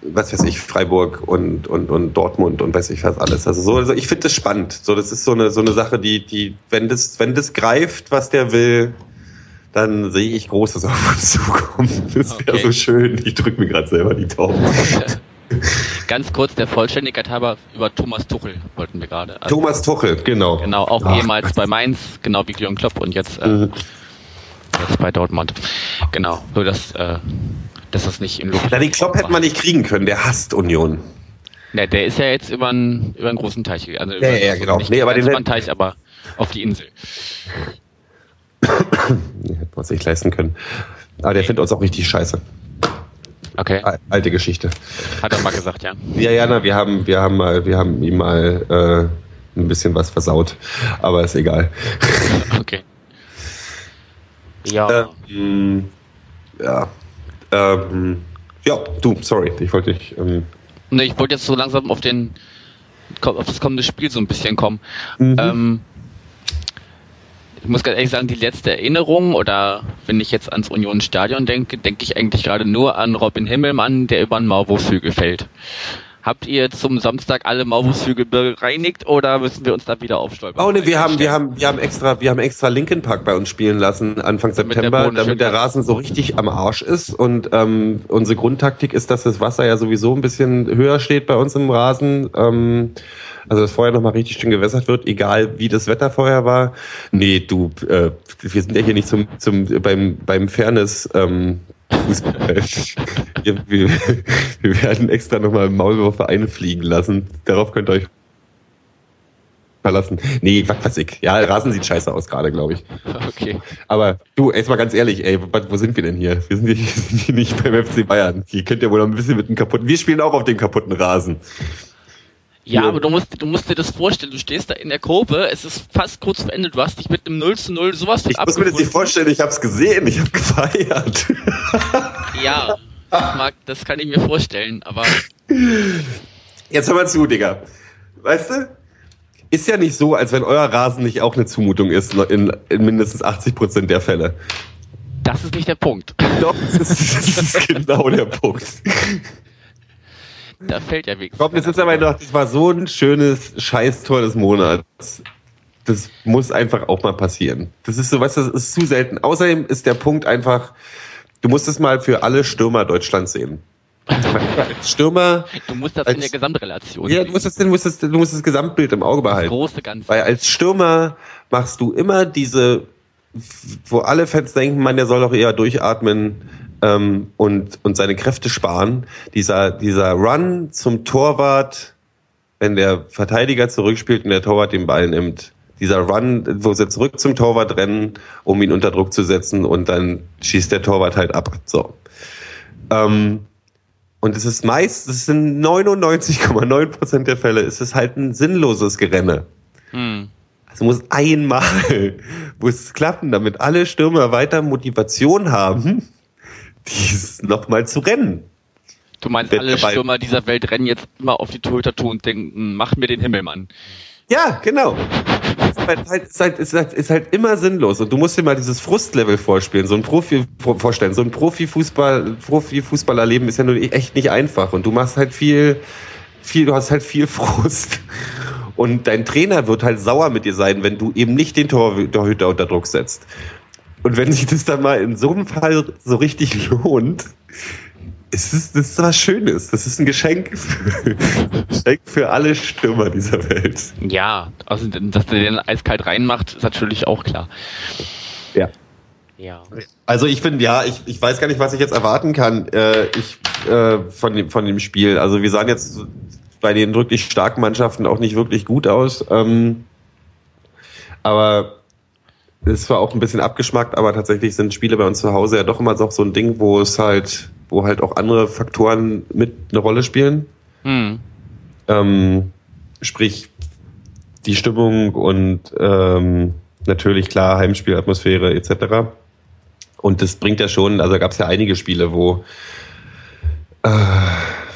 was weiß ich, Freiburg und, und, und Dortmund und weiß ich was alles. Also so, also ich finde das spannend. So, das ist so eine, so eine Sache, die, die, wenn das, wenn das greift, was der will, dann sehe ich Großes auf uns zukommen. Das wäre okay. so schön. Ich drücke mir gerade selber die Tauben. Ganz kurz der Vollständigkeit halber über Thomas Tuchel wollten wir gerade. Also, Thomas Tuchel, genau. Genau, auch Ach, ehemals Gott. bei Mainz, genau wie Jürgen Klopp und jetzt, äh, mhm. jetzt bei Dortmund. Genau, nur dass, äh, dass das nicht im Luft. Na, den Klopp hätte man nicht kriegen können, der hasst Union. Ja, der ist ja jetzt über einen, über einen großen Teich gegangen. Also ja, ja, genau. Nicht nee, aber den über einen Teich, aber auf die Insel. Hätte man sich leisten können. Aber der findet uns auch richtig scheiße. Okay. Alte Geschichte. Hat er mal gesagt, ja. Ja, ja, na, wir haben, wir haben mal, wir haben ihm mal äh, ein bisschen was versaut, aber ist egal. Okay. Ja. Ähm, ja. Ähm, ja, du, sorry, ich wollte dich. Ähm, ne, ich wollte jetzt so langsam auf den auf das kommende Spiel so ein bisschen kommen. Mhm. Ähm, ich muss ganz ehrlich sagen, die letzte Erinnerung oder wenn ich jetzt ans Union Stadion denke, denke ich eigentlich gerade nur an Robin Himmelmann, der über den Maulwurfshügel fällt. Habt ihr zum Samstag alle Maulwurfshügel bereinigt oder müssen wir uns da wieder aufstolpern? Oh ne, wir haben, wir haben, wir haben extra, wir haben extra Linkin Park bei uns spielen lassen Anfang September, der damit der Rasen so richtig am Arsch ist und ähm, unsere Grundtaktik ist, dass das Wasser ja sowieso ein bisschen höher steht bei uns im Rasen. Ähm, also dass vorher nochmal richtig schön gewässert wird, egal wie das Wetter vorher war. Nee, du, äh, wir sind ja hier nicht zum, zum beim, beim Fairness ähm, Fußball. wir, wir, wir werden extra nochmal Maulwürfe einfliegen lassen. Darauf könnt ihr euch verlassen. Nee, ich. Ja, Rasen sieht scheiße aus gerade, glaube ich. Okay. Aber du, jetzt mal ganz ehrlich, ey, wo sind wir denn hier? Wir sind hier nicht beim FC Bayern. Hier könnt ihr wohl noch ein bisschen mit dem kaputten. Wir spielen auch auf dem kaputten Rasen. Ja, aber du musst, du musst dir das vorstellen, du stehst da in der Kurve, es ist fast kurz vor Ende, du hast dich mit einem 0 zu 0 sowas Ich muss mir das nicht vorstellen, ich hab's gesehen, ich hab gefeiert. Ja, das, mag, das kann ich mir vorstellen, aber... Jetzt hör mal zu, Digga. Weißt du, ist ja nicht so, als wenn euer Rasen nicht auch eine Zumutung ist, in, in mindestens 80 Prozent der Fälle. Das ist nicht der Punkt. Doch, das ist, das ist genau der Punkt. Da fällt ja wenigstens. Komm, das ist aber doch, das war so ein schönes Scheißtor des Monats. Das muss einfach auch mal passieren. Das ist so, du, das ist zu selten. Außerdem ist der Punkt einfach, du musst es mal für alle Stürmer Deutschlands sehen. Als Stürmer. Du musst das als, in der Gesamtrelation. Ja, du musst, das, du, musst das, du musst das Gesamtbild im Auge behalten. Das große Ganze. Weil als Stürmer machst du immer diese, wo alle Fans denken, man, der soll doch eher durchatmen, ähm, und, und seine Kräfte sparen. Dieser, dieser Run zum Torwart, wenn der Verteidiger zurückspielt und der Torwart den Ball nimmt, dieser Run, wo sie zurück zum Torwart rennen, um ihn unter Druck zu setzen und dann schießt der Torwart halt ab. So. Ähm, und es ist meist, es sind 99,9 Prozent der Fälle, es ist halt ein sinnloses Gerenne. Hm. Also muss einmal, muss es klappen, damit alle Stürmer weiter Motivation haben, dies nochmal zu rennen. Du meinst, alle Stürmer dieser Welt rennen jetzt immer auf die Torhüter zu und denken, mach mir den Himmelmann. Ja, genau. Ist halt, ist, halt, ist, halt, ist halt immer sinnlos. Und du musst dir mal dieses Frustlevel vorspielen, so ein Profi vorstellen. So ein Profifußball, Profifußballerleben ist ja nur echt nicht einfach. Und du machst halt viel, viel, du hast halt viel Frust. Und dein Trainer wird halt sauer mit dir sein, wenn du eben nicht den Torhüter unter Druck setzt. Und wenn sich das dann mal in so einem Fall so richtig lohnt, ist es das ist was Schönes. Das ist ein Geschenk für, Geschenk für alle Stürmer dieser Welt. Ja, also dass der den eiskalt reinmacht, ist natürlich auch klar. Ja. Ja. Also ich finde, ja, ich, ich weiß gar nicht, was ich jetzt erwarten kann äh, ich, äh, von, dem, von dem Spiel. Also wir sahen jetzt bei den wirklich starken Mannschaften auch nicht wirklich gut aus. Ähm, aber ist zwar auch ein bisschen abgeschmackt, aber tatsächlich sind Spiele bei uns zu Hause ja doch immer so ein Ding, wo es halt, wo halt auch andere Faktoren mit eine Rolle spielen. Hm. Ähm, sprich, die Stimmung und ähm, natürlich klar Heimspielatmosphäre etc. Und das bringt ja schon, also gab es ja einige Spiele, wo äh,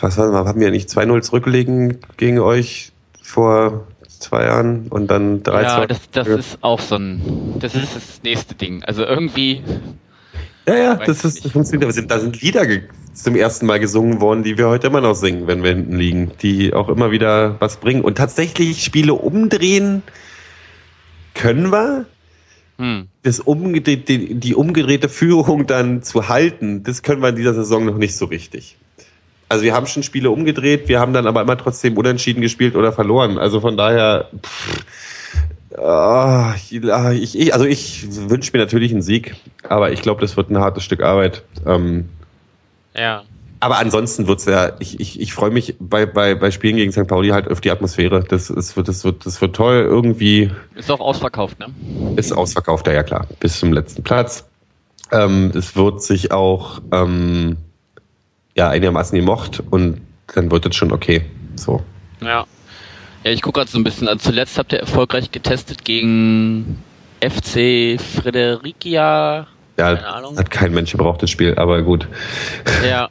was war haben wir nicht 2-0 zurückgelegen gegen euch vor zwei Jahren und dann drei Ja, das, das ist auch so ein, das ist das nächste Ding. Also irgendwie. Ja, ja, das ist, das funktioniert. Da sind Lieder zum ersten Mal gesungen worden, die wir heute immer noch singen, wenn wir hinten liegen, die auch immer wieder was bringen. Und tatsächlich Spiele umdrehen können wir. Hm. Das umgedreh, die, die umgedrehte Führung dann zu halten, das können wir in dieser Saison noch nicht so richtig. Also wir haben schon Spiele umgedreht, wir haben dann aber immer trotzdem unentschieden gespielt oder verloren. Also von daher, pff, oh, ich, ich, also ich wünsche mir natürlich einen Sieg, aber ich glaube, das wird ein hartes Stück Arbeit. Ähm, ja. Aber ansonsten wird's ja, ich, ich, ich freue mich bei, bei, bei Spielen gegen St. Pauli halt auf die Atmosphäre. Das, das, wird, das, wird, das wird toll irgendwie. Ist auch ausverkauft, ne? Ist ausverkauft, ja, ja klar. Bis zum letzten Platz. Ähm, es wird sich auch ähm, ja einigermaßen gemocht und dann wird es schon okay. So. Ja. Ja, ich gucke gerade so ein bisschen. Also zuletzt habt ihr erfolgreich getestet gegen FC Fredericia. Ja, hat kein Mensch gebraucht das Spiel, aber gut. Ja.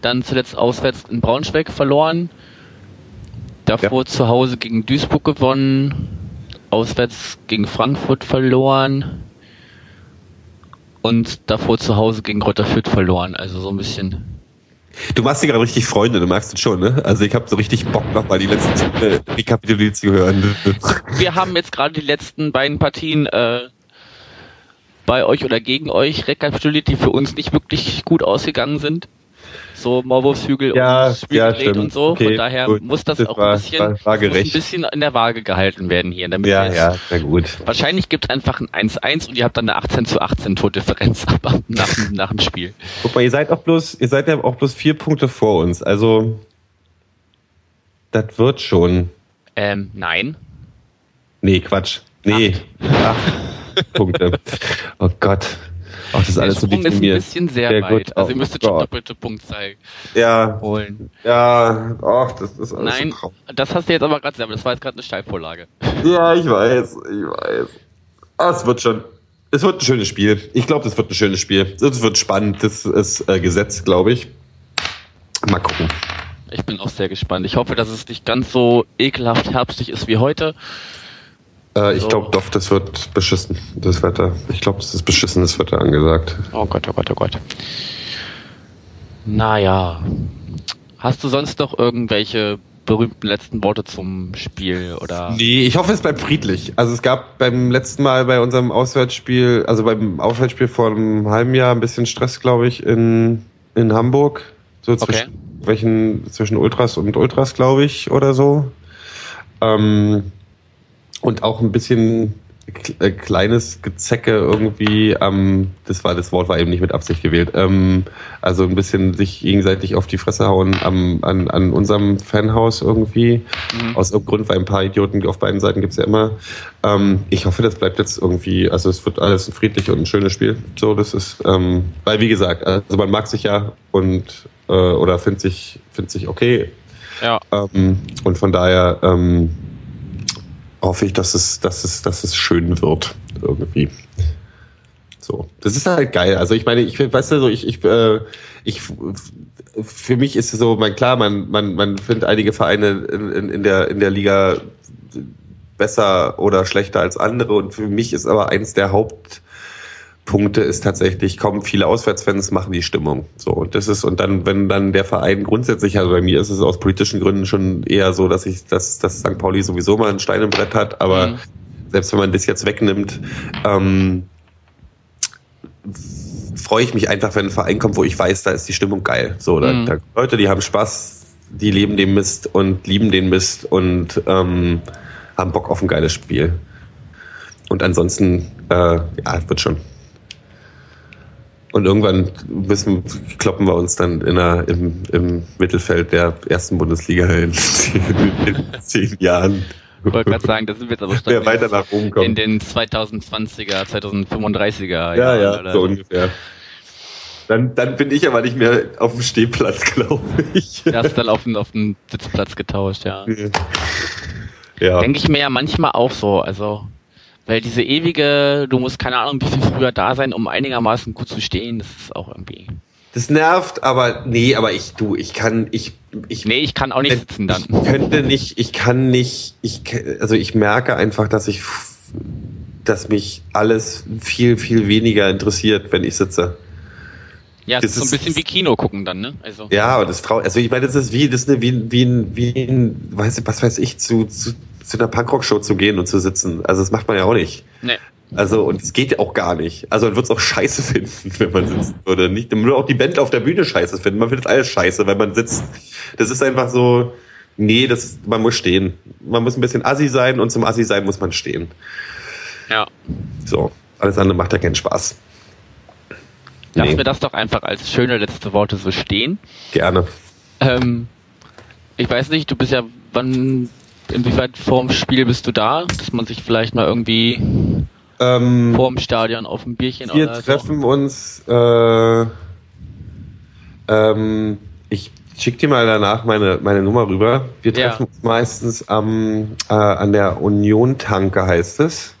Dann zuletzt auswärts in Braunschweig verloren. Davor ja. zu Hause gegen Duisburg gewonnen. Auswärts gegen Frankfurt verloren. Und davor zu Hause gegen Rotter Fürth verloren. Also so ein bisschen Du machst dir gerade richtig Freunde, du merkst es schon, ne? Also ich habe so richtig Bock nochmal die letzten äh, Rekapituliert zu hören. Wir haben jetzt gerade die letzten beiden Partien äh, bei euch oder gegen euch rekapituliert, die für uns nicht wirklich gut ausgegangen sind so Maulwurfshügel ja, und Spielgerät ja, und so. Okay, Von daher gut. muss das, das auch war, ein, bisschen, war, war ein bisschen in der Waage gehalten werden hier. Damit ja, ja, sehr gut. Wahrscheinlich gibt es einfach ein 1-1 und ihr habt dann eine 18 zu 18 Tordifferenz nach, nach dem Spiel. Guck mal, ihr seid auch bloß, ihr seid ja auch bloß vier Punkte vor uns. Also das wird schon. Ähm, nein. Nee, Quatsch. Nee. Acht, Acht Punkte. Oh Gott. Ach, das ist alles so wie ist ein bisschen sehr, sehr weit. Gut. Also ihr müsstet oh schon doppelte Punktzahl ja. holen. Ja, ach, das ist alles Nein, so das hast du jetzt aber gerade selber. Das war jetzt gerade eine Steilvorlage. Ja, ich weiß, ich weiß. Ah, es wird schon. Es wird ein schönes Spiel. Ich glaube, das wird ein schönes Spiel. Das wird spannend. Das ist äh, gesetzt, glaube ich. Mal gucken. Ich bin auch sehr gespannt. Ich hoffe, dass es nicht ganz so ekelhaft herbstig ist wie heute. Äh, ich so. glaube doch, das wird beschissen, das Wetter. Ich glaube, es ist beschissenes Wetter angesagt. Oh Gott, oh Gott, oh Gott. Naja. Hast du sonst noch irgendwelche berühmten letzten Worte zum Spiel oder? Nee, ich hoffe, es bleibt friedlich. Also es gab beim letzten Mal bei unserem Auswärtsspiel, also beim Auswärtsspiel vor einem halben Jahr ein bisschen Stress, glaube ich, in, in Hamburg. So okay. zwischen welchen, zwischen Ultras und Ultras, glaube ich, oder so. Ähm, und auch ein bisschen äh, kleines Gezecke irgendwie, ähm, das war das Wort war eben nicht mit Absicht gewählt, ähm, also ein bisschen sich gegenseitig auf die Fresse hauen am, an, an unserem Fanhaus irgendwie. Mhm. Aus irgendeinem Grund, weil ein paar Idioten auf beiden Seiten gibt's ja immer. Ähm, ich hoffe, das bleibt jetzt irgendwie, also es wird alles ein friedliches und ein schönes Spiel. So, das ist, ähm, weil wie gesagt, also man mag sich ja und äh, oder findet sich, findet sich okay. Ja. Ähm, und von daher, ähm, hoffe ich, dass es, dass es, dass es schön wird irgendwie. So, das ist halt geil. Also ich meine, ich weißt du so, ich, ich, äh, ich für mich ist es so, man klar, man, man, man findet einige Vereine in, in, in der in der Liga besser oder schlechter als andere und für mich ist aber eins der Haupt Punkte ist tatsächlich, kommen viele Auswärtsfans machen die Stimmung. So, und das ist, und dann, wenn dann der Verein grundsätzlich, also bei mir ist es aus politischen Gründen schon eher so, dass ich, dass, dass St. Pauli sowieso mal ein Stein im Brett hat, aber mhm. selbst wenn man das jetzt wegnimmt, ähm, freue ich mich einfach, wenn ein Verein kommt, wo ich weiß, da ist die Stimmung geil. So, da, mhm. da Leute, die haben Spaß, die leben den Mist und lieben den Mist und ähm, haben Bock auf ein geiles Spiel. Und ansonsten, äh, ja, wird schon. Und irgendwann müssen, kloppen wir uns dann in der, im, im Mittelfeld der ersten Bundesliga in, in zehn Jahren. Ich wollte gerade sagen, das sind wir jetzt aber Wer weiter nach oben kommt. in den 2020er, 2035er Ja, ja, oder so ungefähr. Dann, dann bin ich aber nicht mehr auf dem Stehplatz, glaube ich. Du hast dann auf den, auf den Sitzplatz getauscht, ja. Ja. Denke ich mir ja manchmal auch so, also, weil diese ewige, du musst keine Ahnung, wie viel früher da sein, um einigermaßen gut zu stehen, das ist auch irgendwie. Das nervt, aber nee, aber ich, du, ich kann, ich, ich, Nee, ich kann auch nicht sitzen dann. ich könnte nicht, ich kann nicht, ich, also ich merke einfach, dass ich, dass mich alles viel, viel weniger interessiert, wenn ich sitze. Ja, das ist so ein ist- bisschen wie Kino gucken dann, ne? Also. Ja, aber das Frau, also ich meine, das ist wie, das ist eine, wie, wie, ein- wie, ein, weiß, was weiß ich, zu, zu, zu einer Punkrock-Show zu gehen und zu sitzen. Also das macht man ja auch nicht. Nee. Also, und es geht ja auch gar nicht. Also, man wird es auch scheiße finden, wenn man sitzen würde. Nicht, man würde auch die Band auf der Bühne scheiße finden. Man findet alles scheiße, wenn man sitzt. Das ist einfach so, nee, das, man muss stehen. Man muss ein bisschen assi sein und zum assi sein muss man stehen. Ja. So. Alles andere macht ja keinen Spaß. Lass Nee. mir das doch einfach als schöne letzte Worte so stehen. Gerne. Ähm, ich weiß nicht, du bist ja, wann, inwieweit vorm Spiel bist du da, dass man sich vielleicht mal irgendwie Ähm, vorm Stadion auf ein Bierchen wir oder treffen uns, äh, ähm, ich schick dir mal danach meine, meine Nummer rüber. Wir Ja. treffen uns meistens am, äh, an der Union-Tanke, heißt es.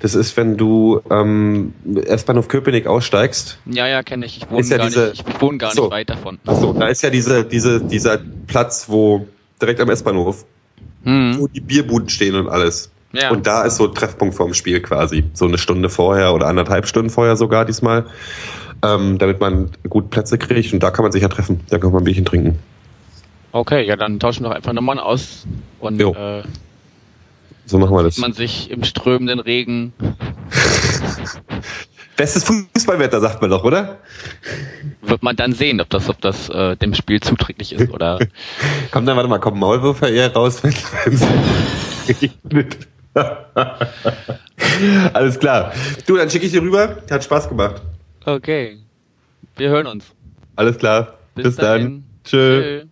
Das ist, wenn du ähm, S-Bahnhof Köpenick aussteigst. Ja, ja, kenne ich. Ich wohne ja gar, diese- nicht, ich wohne gar So. nicht weit davon. Achso, da ist ja diese, diese, dieser Platz, wo direkt am S-Bahnhof, Hm. wo die Bierbuden stehen und alles. Ja. Und da ist so Treffpunkt vorm Spiel quasi. So eine Stunde vorher oder anderthalb Stunden vorher sogar diesmal. Ähm, damit man gut Plätze kriegt. Und da kann man sich ja treffen. Da kann man ein Bierchen trinken. Okay, ja, dann tauschen wir doch einfach Nummern aus und äh, So machen wir das. man sich im strömenden Regen. Bestes Fußballwetter, sagt man doch, oder? Wird man dann sehen, ob das, ob das äh, dem Spiel zuträglich ist oder. Komm, dann warte mal, kommt Maulwürfer eher raus, wenn es regnet. Alles klar. Du, dann schicke ich dir rüber. Hat Spaß gemacht. Okay. Wir hören uns. Alles klar. Bis Bis, dann. Tschö. Tschö.